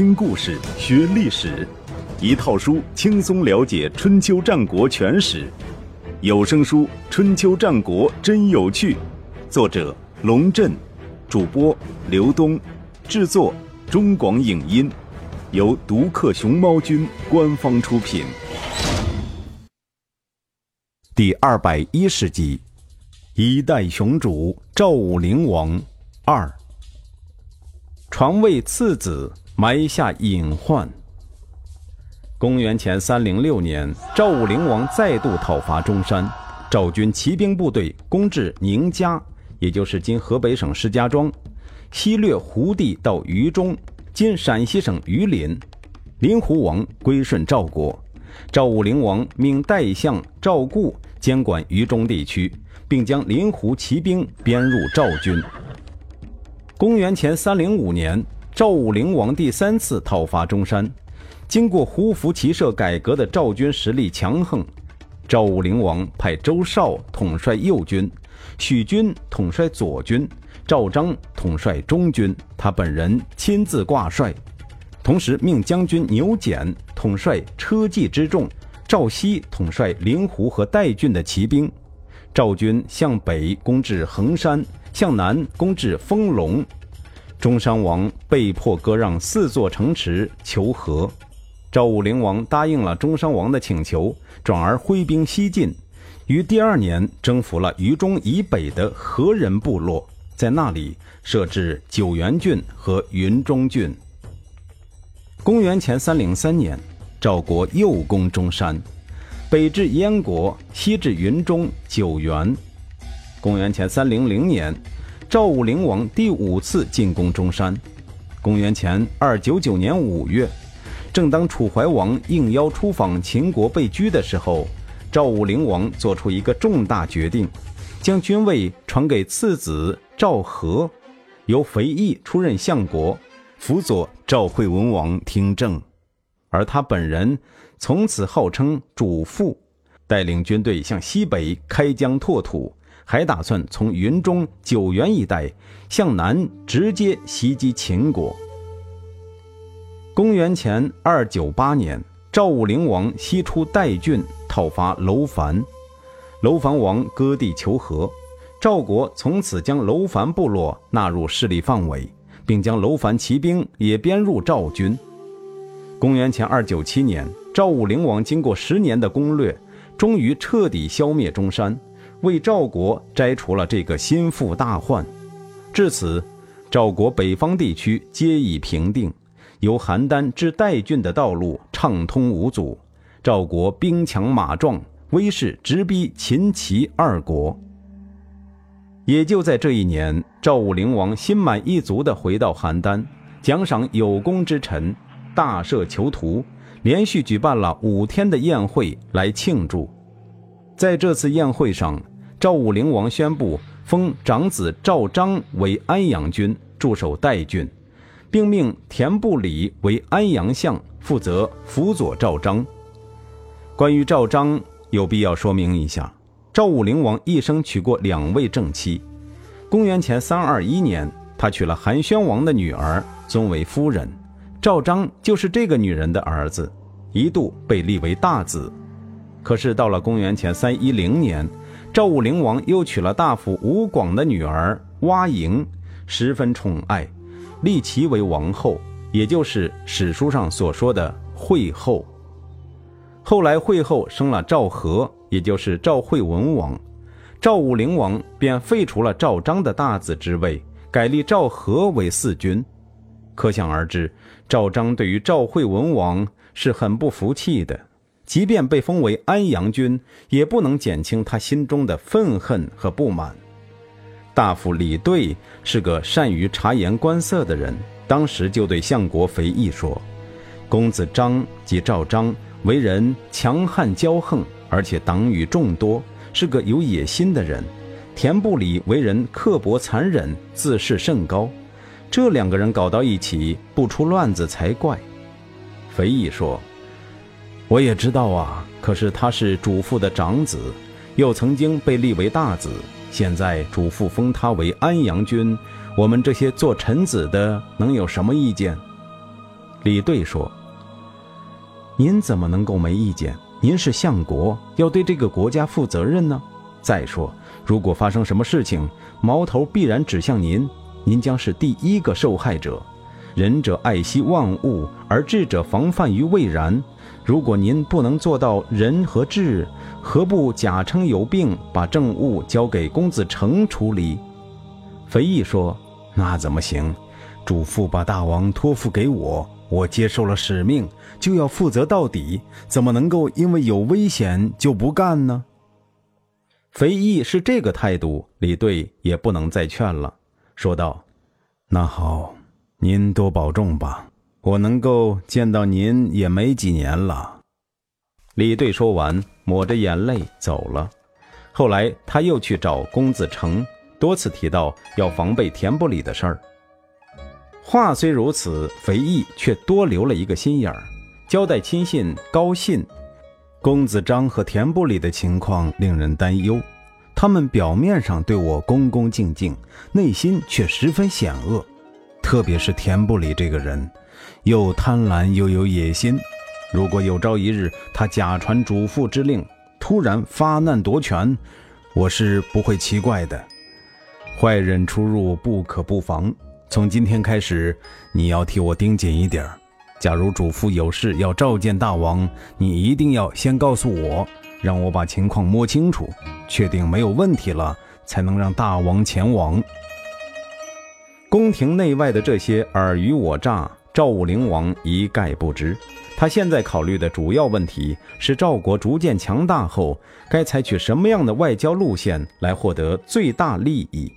听故事学历史，一套书轻松了解春秋战国全史。有声书《春秋战国真有趣》，作者龙震，主播刘东，制作中广影音，由独克熊猫君官方出品。第二百一十集，一代雄主赵武灵王二。传位次子，埋下隐患。公元前三零六年，赵武灵王再度讨伐中山，赵军骑兵部队攻至宁家，也就是今河北省石家庄，西掠胡地到榆中，今陕西省榆林。林胡王归顺赵国，赵武灵王命代相赵固监管榆中地区，并将林胡骑兵编入赵军。公元前三零五年，赵武灵王第三次讨伐中山。经过胡服骑射改革的赵军实力强横，赵武灵王派周绍统帅右军，许军统帅左军，赵章统帅中军，他本人亲自挂帅，同时命将军牛简统帅车骑之众，赵熙统帅灵狐和代郡的骑兵。赵军向北攻至衡山。向南攻至丰隆，中山王被迫割让四座城池求和。赵武灵王答应了中山王的请求，转而挥兵西进，于第二年征服了渝中以北的何人部落，在那里设置九原郡和云中郡。公元前三零三年，赵国又攻中山，北至燕国，西至云中、九原。公元前三零零年，赵武灵王第五次进攻中山。公元前二九九年五月，正当楚怀王应邀出访秦国被拘的时候，赵武灵王做出一个重大决定，将军位传给次子赵和，由肥义出任相国，辅佐赵惠文王听政，而他本人从此号称主父，带领军队向西北开疆拓土。还打算从云中九原一带向南直接袭击秦国。公元前二九八年，赵武灵王西出代郡讨伐楼烦，楼烦王割地求和，赵国从此将楼烦部落纳入势力范围，并将楼烦骑兵也编入赵军。公元前二九七年，赵武灵王经过十年的攻略，终于彻底消灭中山。为赵国摘除了这个心腹大患，至此，赵国北方地区皆已平定，由邯郸至代郡的道路畅通无阻，赵国兵强马壮，威势直逼秦齐二国。也就在这一年，赵武灵王心满意足地回到邯郸，奖赏有功之臣，大赦囚徒，连续举办了五天的宴会来庆祝。在这次宴会上，赵武灵王宣布封长子赵章为安阳君，驻守代郡，并命田不礼为安阳相，负责辅佐赵章。关于赵章，有必要说明一下：赵武灵王一生娶过两位正妻。公元前三二一年，他娶了韩宣王的女儿，尊为夫人。赵章就是这个女人的儿子，一度被立为大子。可是到了公元前三一零年，赵武灵王又娶了大夫吴广的女儿蛙莹，十分宠爱，立其为王后，也就是史书上所说的惠后。后来惠后生了赵和，也就是赵惠文王，赵武灵王便废除了赵章的大子之位，改立赵和为四君。可想而知，赵章对于赵惠文王是很不服气的。即便被封为安阳君，也不能减轻他心中的愤恨和不满。大夫李兑是个善于察言观色的人，当时就对相国肥义说：“公子张及赵章，为人强悍骄横，而且党羽众多，是个有野心的人。田不礼为人刻薄残忍，自视甚高。这两个人搞到一起，不出乱子才怪。”肥义说。我也知道啊，可是他是主父的长子，又曾经被立为大子，现在主父封他为安阳君，我们这些做臣子的能有什么意见？李兑说：“您怎么能够没意见？您是相国，要对这个国家负责任呢。再说，如果发生什么事情，矛头必然指向您，您将是第一个受害者。仁者爱惜万物，而智者防范于未然。如果您不能做到仁和智，何不假称有病，把政务交给公子成处理？”肥义说：“那怎么行？主父把大王托付给我。”我接受了使命，就要负责到底，怎么能够因为有危险就不干呢？肥义是这个态度，李队也不能再劝了，说道：“那好，您多保重吧。我能够见到您也没几年了。”李队说完，抹着眼泪走了。后来他又去找公子成，多次提到要防备田不礼的事儿。话虽如此，肥义却多留了一个心眼儿，交代亲信高信、公子张和田不里的情况令人担忧。他们表面上对我恭恭敬敬，内心却十分险恶。特别是田部里这个人，又贪婪又有野心。如果有朝一日他假传主父之令，突然发难夺权，我是不会奇怪的。坏人出入不可不防。从今天开始，你要替我盯紧一点儿假如主父有事要召见大王，你一定要先告诉我，让我把情况摸清楚，确定没有问题了，才能让大王前往。宫廷内外的这些尔虞我诈，赵武灵王一概不知。他现在考虑的主要问题是，赵国逐渐强大后，该采取什么样的外交路线来获得最大利益？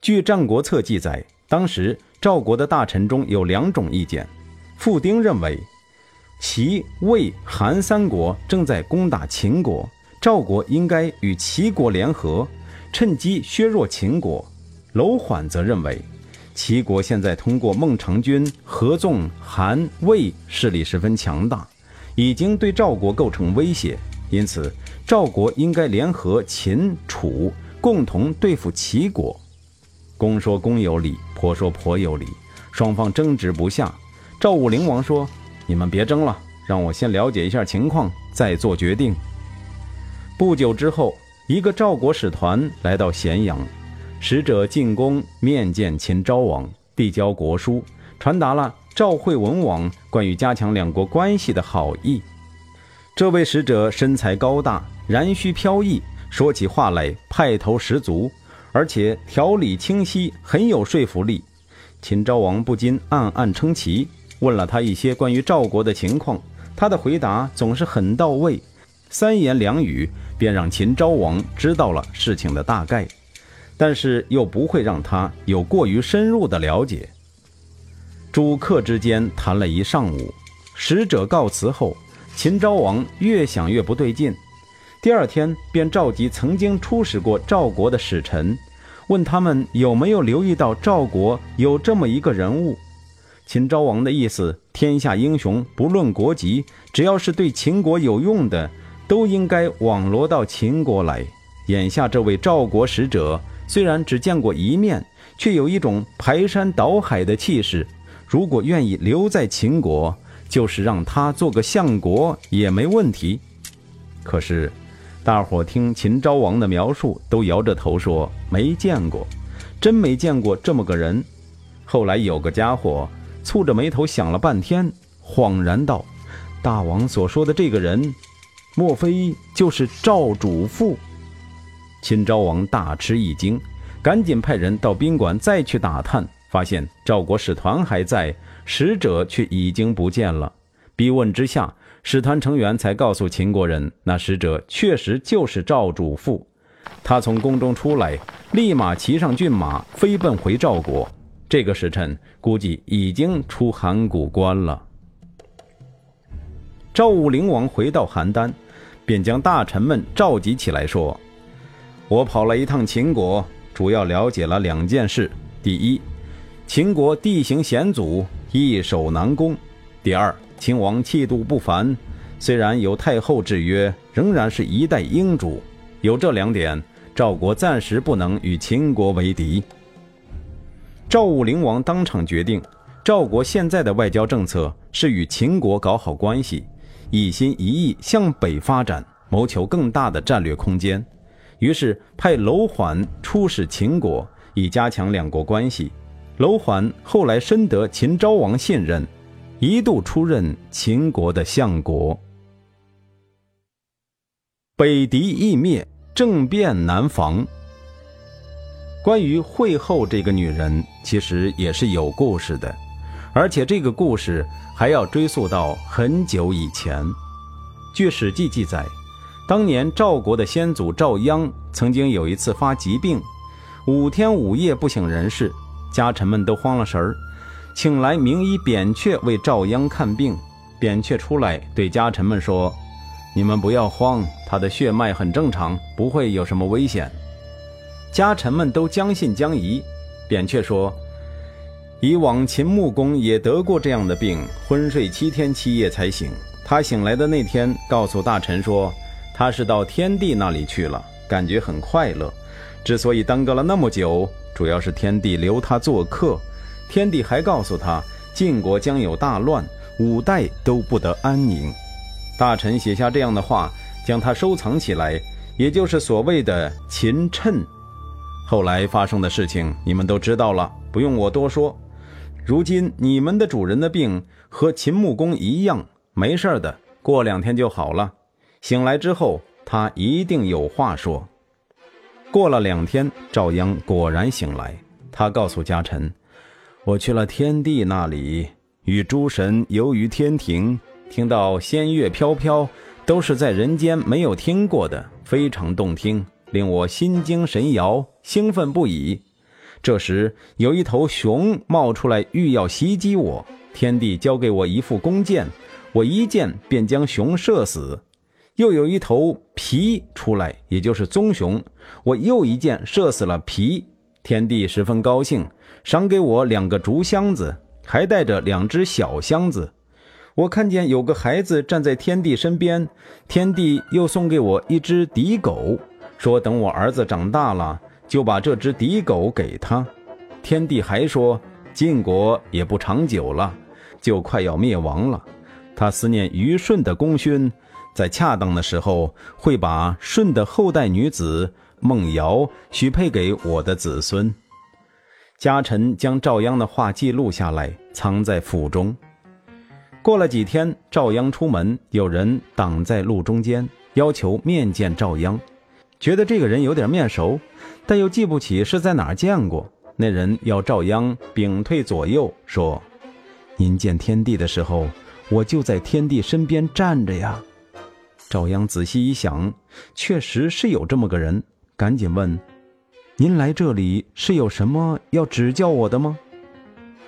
据《战国策》记载。当时赵国的大臣中有两种意见，傅丁认为，齐、魏、韩三国正在攻打秦国，赵国应该与齐国联合，趁机削弱秦国。楼缓则认为，齐国现在通过孟尝君、合纵、韩、魏势力十分强大，已经对赵国构成威胁，因此赵国应该联合秦、楚，共同对付齐国。公说公有理，婆说婆有理，双方争执不下。赵武灵王说：“你们别争了，让我先了解一下情况，再做决定。”不久之后，一个赵国使团来到咸阳，使者进宫面见秦昭王，递交国书，传达了赵惠文王关于加强两国关系的好意。这位使者身材高大，髯须飘逸，说起话来派头十足。而且条理清晰，很有说服力。秦昭王不禁暗暗称奇，问了他一些关于赵国的情况，他的回答总是很到位，三言两语便让秦昭王知道了事情的大概，但是又不会让他有过于深入的了解。主客之间谈了一上午，使者告辞后，秦昭王越想越不对劲，第二天便召集曾经出使过赵国的使臣。问他们有没有留意到赵国有这么一个人物？秦昭王的意思：天下英雄不论国籍，只要是对秦国有用的，都应该网罗到秦国来。眼下这位赵国使者虽然只见过一面，却有一种排山倒海的气势。如果愿意留在秦国，就是让他做个相国也没问题。可是。大伙听秦昭王的描述，都摇着头说没见过，真没见过这么个人。后来有个家伙蹙着眉头想了半天，恍然道：“大王所说的这个人，莫非就是赵主父？”秦昭王大吃一惊，赶紧派人到宾馆再去打探，发现赵国使团还在，使者却已经不见了。逼问之下。使团成员才告诉秦国人，那使者确实就是赵主父。他从宫中出来，立马骑上骏马，飞奔回赵国。这个时辰，估计已经出函谷关了。赵武灵王回到邯郸，便将大臣们召集起来，说：“我跑了一趟秦国，主要了解了两件事：第一，秦国地形险阻，易守难攻；第二。”秦王气度不凡，虽然有太后制约，仍然是一代英主。有这两点，赵国暂时不能与秦国为敌。赵武灵王当场决定，赵国现在的外交政策是与秦国搞好关系，一心一意向北发展，谋求更大的战略空间。于是派楼缓出使秦国，以加强两国关系。楼缓后来深得秦昭王信任，一度出任秦国的相国。北狄易灭，政变难防。关于惠后这个女人，其实也是有故事的，而且这个故事还要追溯到很久以前。据《史记》记载。当年赵国的先祖赵鞅曾经有一次发疾病，五天五夜不省人事，家臣们都慌了神儿，请来名医扁鹊为赵鞅看病。扁鹊出来对家臣们说：“你们不要慌，他的血脉很正常，不会有什么危险。”家臣们都将信将疑。扁鹊说：“以往秦穆公也得过这样的病，昏睡七天七夜才醒。他醒来的那天，告诉大臣说。”他是到天帝那里去了，感觉很快乐。之所以耽搁了那么久，主要是天帝留他做客。天帝还告诉他，晋国将有大乱，五代都不得安宁。大臣写下这样的话，将他收藏起来，也就是所谓的秦谶。后来发生的事情，你们都知道了，不用我多说。如今你们的主人的病和秦穆公一样，没事的，过两天就好了。醒来之后，他一定有话说。过了两天，赵鞅果然醒来。他告诉家臣：“我去了天帝那里，与诸神游于天庭，听到仙乐飘飘，都是在人间没有听过的，非常动听，令我心惊神摇，兴奋不已。这时，有一头熊冒出来，欲要袭击我。天帝交给我一副弓箭，我一箭便将熊射死。”又有一头皮出来，也就是棕熊，我又一箭射死了皮。天帝十分高兴，赏给我两个竹箱子，还带着两只小箱子。我看见有个孩子站在天帝身边，天帝又送给我一只敌狗，说等我儿子长大了，就把这只敌狗给他。天帝还说，晋国也不长久了，就快要灭亡了。他思念虞舜的功勋。在恰当的时候，会把舜的后代女子孟瑶许配给我的子孙。家臣将赵鞅的话记录下来，藏在府中。过了几天，赵鞅出门，有人挡在路中间，要求面见赵鞅。觉得这个人有点面熟，但又记不起是在哪儿见过。那人要赵鞅屏退左右，说：“您见天地的时候，我就在天地身边站着呀。”赵鞅仔细一想，确实是有这么个人，赶紧问：“您来这里是有什么要指教我的吗？”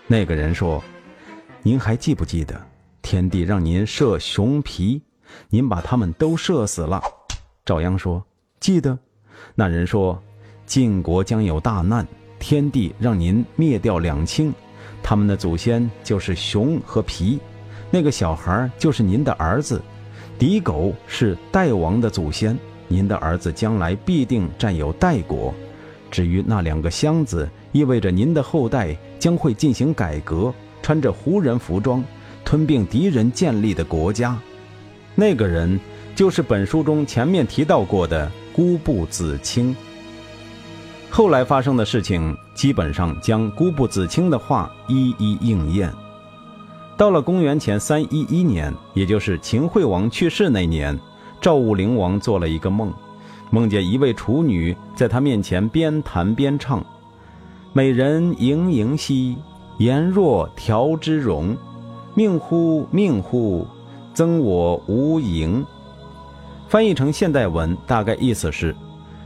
那个人说：“您还记不记得天帝让您射熊皮，您把他们都射死了？”赵鞅说：“记得。”那人说：“晋国将有大难，天帝让您灭掉两卿，他们的祖先就是熊和皮，那个小孩就是您的儿子。”狄狗是代王的祖先，您的儿子将来必定占有代国。至于那两个箱子，意味着您的后代将会进行改革，穿着胡人服装，吞并敌人建立的国家。那个人就是本书中前面提到过的孤布子清。后来发生的事情，基本上将孤布子清的话一一应验。到了公元前三一一年，也就是秦惠王去世那年，赵武灵王做了一个梦，梦见一位处女在他面前边弹边唱：“美人盈盈兮，颜若条之容，命乎命乎，增我无盈。”翻译成现代文，大概意思是：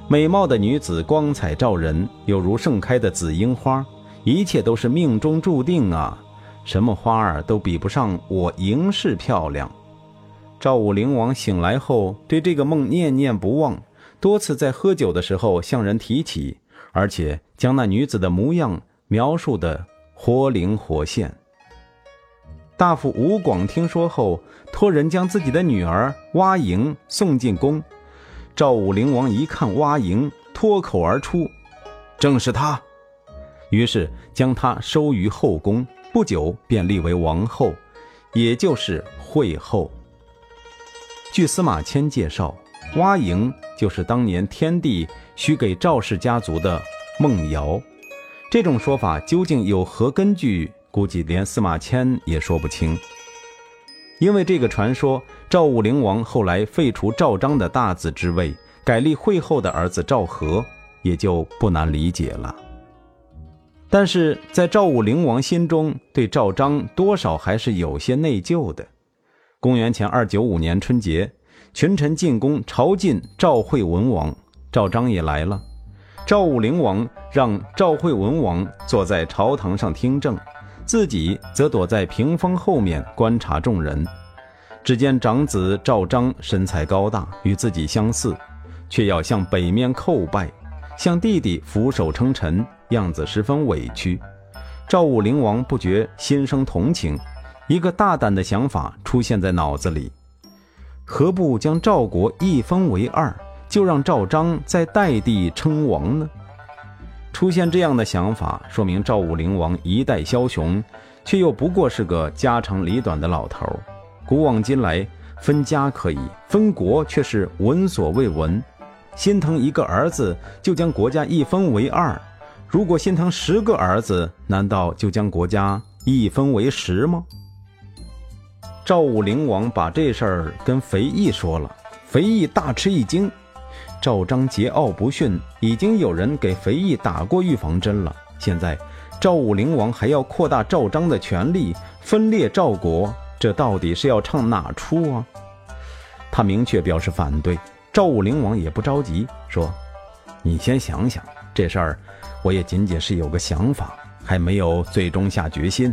美貌的女子光彩照人，有如盛开的紫樱花，一切都是命中注定啊。什么花儿都比不上我赢氏漂亮。赵武灵王醒来后，对这个梦念念不忘，多次在喝酒的时候向人提起，而且将那女子的模样描述得活灵活现。大夫吴广听说后，托人将自己的女儿蛙莹送进宫。赵武灵王一看蛙莹，脱口而出：“正是她。”于是将她收于后宫。不久便立为王后，也就是惠后。据司马迁介绍，蛙营就是当年天帝许给赵氏家族的梦瑶。这种说法究竟有何根据？估计连司马迁也说不清。因为这个传说，赵武灵王后来废除赵章的大子之位，改立惠后的儿子赵和，也就不难理解了。但是在赵武灵王心中，对赵章多少还是有些内疚的。公元前二九五年春节，群臣进宫朝觐赵惠文王，赵章也来了。赵武灵王让赵惠文王坐在朝堂上听政。自己则躲在屏风后面观察众人。只见长子赵章身材高大，与自己相似，却要向北面叩拜，向弟弟俯首称臣，样子十分委屈。赵武灵王不觉心生同情，一个大胆的想法出现在脑子里：何不将赵国一分为二，就让赵章在代地称王呢？出现这样的想法，说明赵武灵王一代枭雄，却又不过是个家长里短的老头。古往今来，分家可以，分国却是闻所未闻。心疼一个儿子，就将国家一分为二；如果心疼十个儿子，难道就将国家一分为十吗？赵武灵王把这事儿跟肥义说了，肥义大吃一惊。赵章桀骜不驯，已经有人给肥义打过预防针了。现在赵武灵王还要扩大赵章的权力，分裂赵国，这到底是要唱哪出啊？他明确表示反对。赵武灵王也不着急，说：“你先想想这事儿，我也仅仅是有个想法，还没有最终下决心。”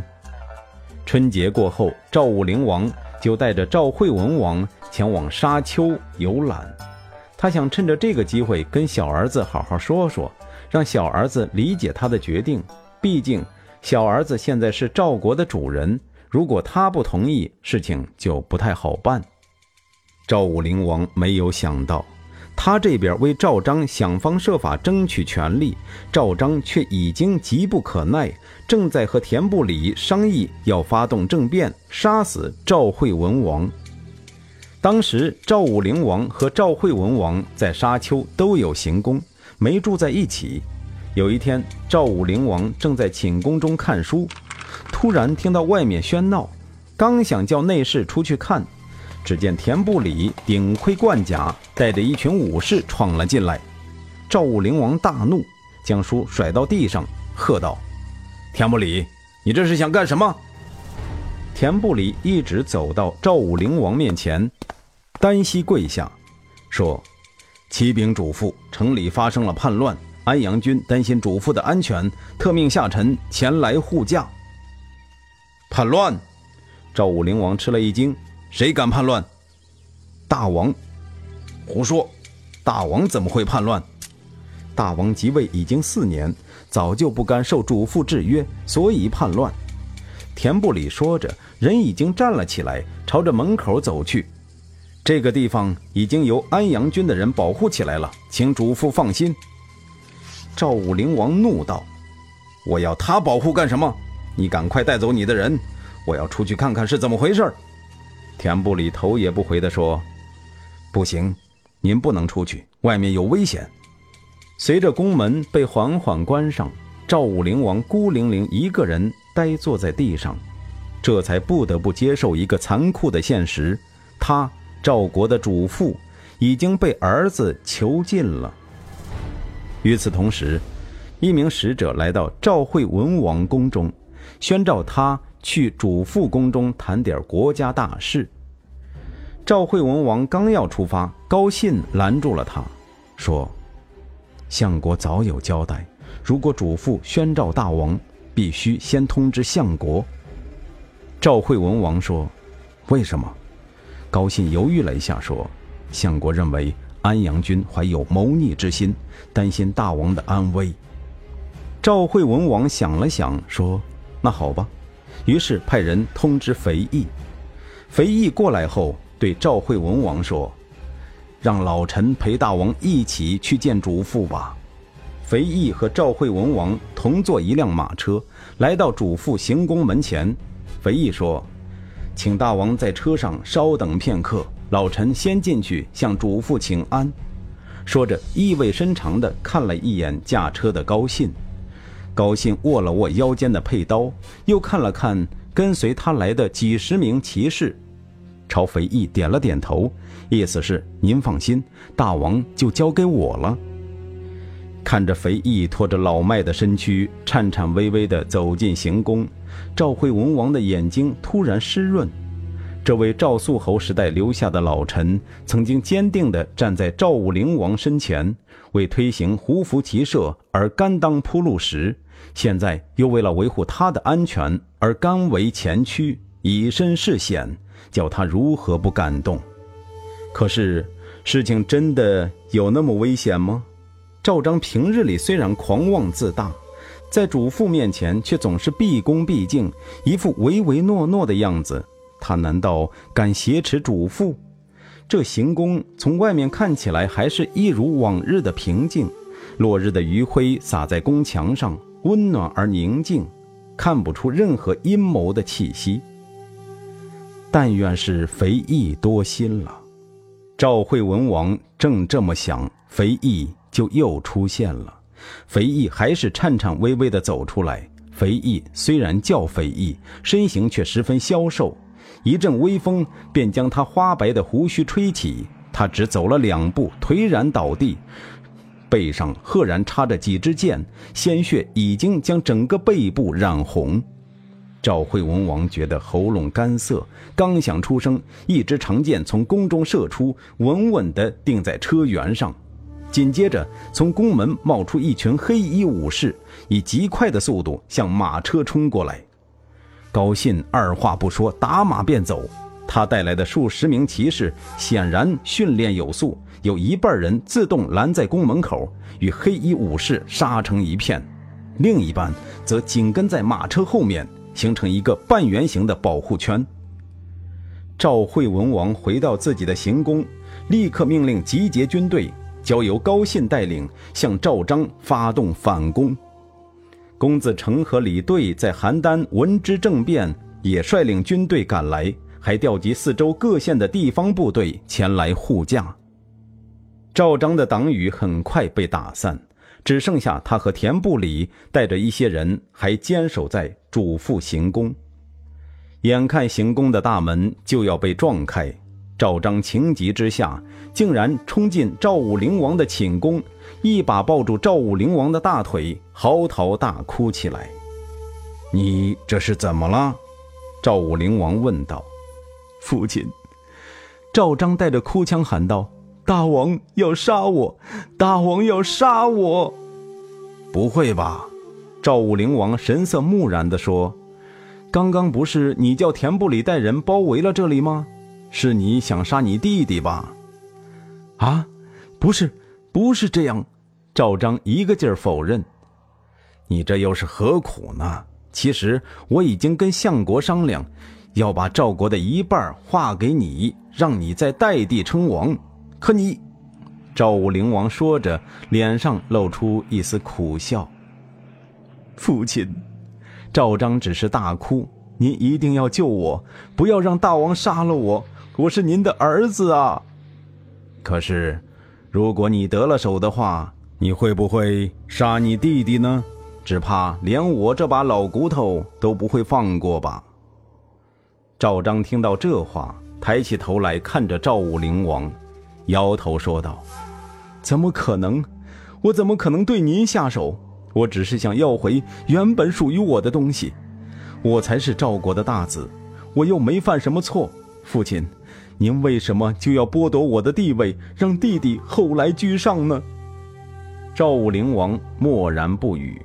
春节过后，赵武灵王就带着赵惠文王前往沙丘游览。他想趁着这个机会跟小儿子好好说说，让小儿子理解他的决定。毕竟小儿子现在是赵国的主人，如果他不同意，事情就不太好办。赵武灵王没有想到，他这边为赵章想方设法争取权力，赵章却已经急不可耐，正在和田不礼商议要发动政变，杀死赵惠文王。当时赵武灵王和赵惠文王在沙丘都有行宫，没住在一起。有一天，赵武灵王正在寝宫中看书，突然听到外面喧闹，刚想叫内侍出去看，只见田不礼顶盔贯甲，带着一群武士闯了进来。赵武灵王大怒，将书甩到地上，喝道：“田不礼，你这是想干什么？”田不礼一直走到赵武灵王面前。单膝跪下，说：“启禀主父，城里发生了叛乱，安阳君担心主父的安全，特命下臣前来护驾。”叛乱！赵武灵王吃了一惊：“谁敢叛乱？”大王，胡说！大王怎么会叛乱？大王即位已经四年，早就不甘受主父制约，所以叛乱。田不礼说着，人已经站了起来，朝着门口走去。这个地方已经由安阳军的人保护起来了，请主父放心。赵武灵王怒道：“我要他保护干什么？你赶快带走你的人，我要出去看看是怎么回事。”田不礼头也不回地说：“不行，您不能出去，外面有危险。”随着宫门被缓缓关上，赵武灵王孤零零一个人呆坐在地上，这才不得不接受一个残酷的现实：他。赵国的主父已经被儿子囚禁了。与此同时，一名使者来到赵惠文王宫中，宣召他去主父宫中谈点国家大事。赵惠文王刚要出发，高信拦住了他，说：“相国早有交代，如果主父宣召大王，必须先通知相国。”赵惠文王说：“为什么？”高信犹豫了一下，说：“相国认为安阳君怀有谋逆之心，担心大王的安危。”赵惠文王想了想，说：“那好吧。”于是派人通知肥义。肥义过来后，对赵惠文王说：“让老臣陪大王一起去见主父吧。”肥义和赵惠文王同坐一辆马车，来到主父行宫门前。肥义说：“请大王在车上稍等片刻，老臣先进去向主父请安。”说着，意味深长地看了一眼驾车的高信。高兴握了握腰间的佩刀，又看了看跟随他来的几十名骑士，朝肥义点了点头，意思是：“您放心，大王就交给我了。”看着肥义拖着老迈的身躯，颤颤巍巍地走进行宫，赵惠文王的眼睛突然湿润。这位赵肃侯时代留下的老臣，曾经坚定地站在赵武灵王身前，为推行胡服骑射而甘当铺路石，现在又为了维护他的安全而甘为前驱，以身试险，叫他如何不感动？可是，事情真的有那么危险吗？赵章平日里虽然狂妄自大，在主父面前却总是毕恭毕敬，一副唯唯诺诺的样子。他难道敢挟持主父？这行宫从外面看起来还是一如往日的平静，落日的余晖洒在宫墙上，温暖而宁静，看不出任何阴谋的气息。但愿是肥义多心了。赵惠文王正这么想，肥义。就又出现了，肥义还是颤颤巍巍地走出来。肥义虽然叫肥义，身形却十分消瘦，一阵微风便将他花白的胡须吹起。他只走了两步，颓然倒地，背上赫然插着几支箭，鲜血已经将整个背部染红。赵惠文王觉得喉咙干涩，刚想出声，一支长箭从宫中射出，稳稳地定在车辕上。紧接着，从宫门冒出一群黑衣武士，以极快的速度向马车冲过来。高信二话不说，打马便走。他带来的数十名骑士显然训练有素，有一半人自动拦在宫门口，与黑衣武士杀成一片；另一半则紧跟在马车后面，形成一个半圆形的保护圈。赵惠文王回到自己的行宫，立刻命令集结军队。交由高信带领向赵章发动反攻。公子成和李队在邯郸闻之政变，也率领军队赶来，还调集四周各县的地方部队前来护驾。赵章的党羽很快被打散，只剩下他和田不礼带着一些人还坚守在主父行宫。眼看行宫的大门就要被撞开。赵章情急之下，竟然冲进赵武灵王的寝宫，一把抱住赵武灵王的大腿，嚎啕大哭起来。“你这是怎么了？”赵武灵王问道。“父亲！”赵章带着哭腔喊道，“大王要杀我！大王要杀我！”“不会吧？”赵武灵王神色木然地说，“刚刚不是你叫田不里带人包围了这里吗？”是你想杀你弟弟吧？啊，不是，不是这样。赵章一个劲儿否认。你这又是何苦呢？其实我已经跟相国商量，要把赵国的一半划给你，让你在代地称王。可你……赵武灵王说着，脸上露出一丝苦笑。父亲，赵章只是大哭。您一定要救我，不要让大王杀了我。我是您的儿子啊！可是，如果你得了手的话，你会不会杀你弟弟呢？只怕连我这把老骨头都不会放过吧。赵章听到这话，抬起头来看着赵武灵王，摇头说道：“怎么可能？我怎么可能对您下手？我只是想要回原本属于我的东西。我才是赵国的大子，我又没犯什么错，父亲。”您为什么就要剥夺我的地位，让弟弟后来居上呢？赵武灵王默然不语。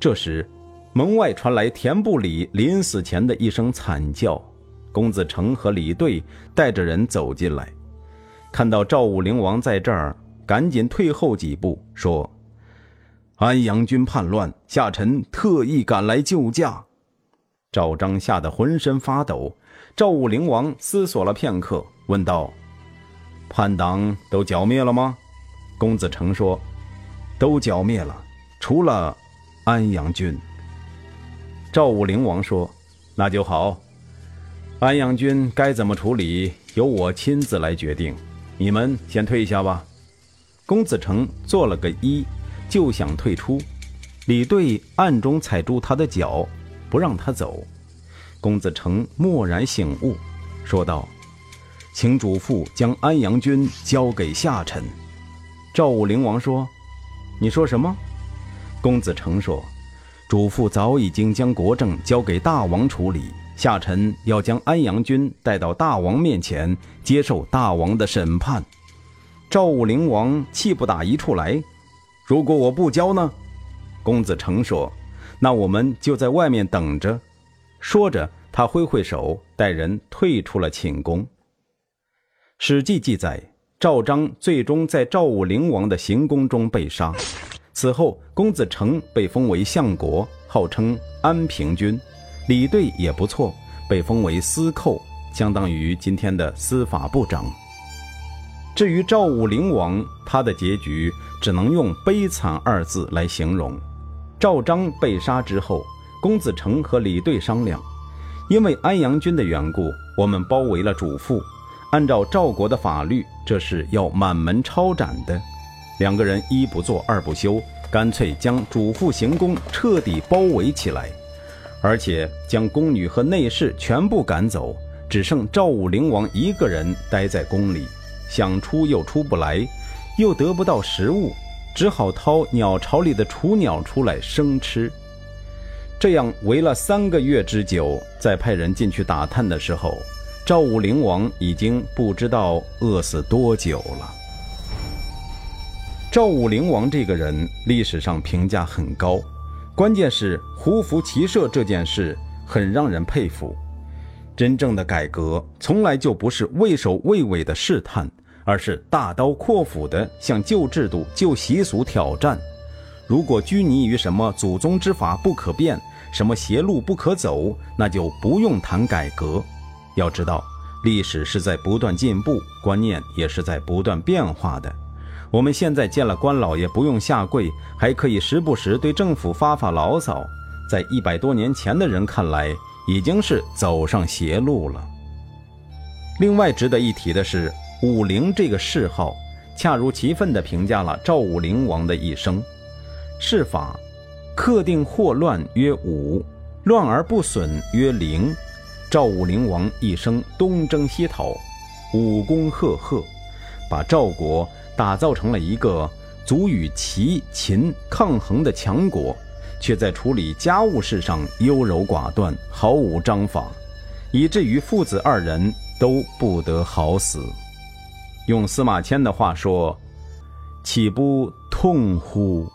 这时，门外传来田不里临死前的一声惨叫。公子成和李队带着人走进来，看到赵武灵王在这儿，赶紧退后几步，说：“安阳军叛乱，下臣特意赶来救驾。”赵章吓得浑身发抖。赵武灵王思索了片刻，问道：“叛党都剿灭了吗？”公子成说：“都剿灭了，除了安阳君。赵武灵王说：“那就好，安阳君该怎么处理，由我亲自来决定。你们先退下吧。”公子成做了个揖，就想退出。李队暗中踩住他的脚，不让他走。公子成蓦然醒悟，说道：“请主父将安阳君交给下臣。”赵武灵王说：“你说什么？”公子成说：“主父早已经将国政交给大王处理，下臣要将安阳君带到大王面前，接受大王的审判。”赵武灵王气不打一处来：“如果我不交呢？”公子成说：“那我们就在外面等着。”说着，他挥挥手，带人退出了寝宫。《史记》记载，赵章最终在赵武灵王的行宫中被杀。此后，公子成被封为相国，号称安平君；李队也不错，被封为司寇，相当于今天的司法部长。至于赵武灵王，他的结局只能用悲惨二字来形容。赵章被杀之后，公子成和李队商量，因为安阳君的缘故，我们包围了主父。按照赵国的法律，这是要满门抄斩的。两个人一不做二不休，干脆将主父行宫彻底包围起来，而且将宫女和内侍全部赶走，只剩赵武灵王一个人待在宫里，想出又出不来，又得不到食物。只好掏鸟巢里的雏鸟出来生吃，这样围了三个月之久，在派人进去打探的时候，赵武灵王已经不知道饿死多久了。赵武灵王这个人历史上评价很高，关键是胡服骑射这件事很让人佩服。真正的改革从来就不是畏首畏尾的试探。而是大刀阔斧的向旧制度、旧习俗挑战。如果拘泥于什么祖宗之法不可变，什么邪路不可走，那就不用谈改革。要知道，历史是在不断进步，观念也是在不断变化的。我们现在见了官老爷不用下跪，还可以时不时对政府发发牢骚，在一百多年前的人看来，已经是走上邪路了。另外值得一提的是。武陵这个谥号，恰如其分地评价了赵武灵王的一生。谥法，克定祸乱曰武，乱而不损曰灵。赵武灵王一生东征西讨，武功赫赫，把赵国打造成了一个足与齐、秦抗衡的强国，却在处理家务事上优柔寡断，毫无章法，以至于父子二人都不得好死。用司马迁的话说：“岂不痛乎？”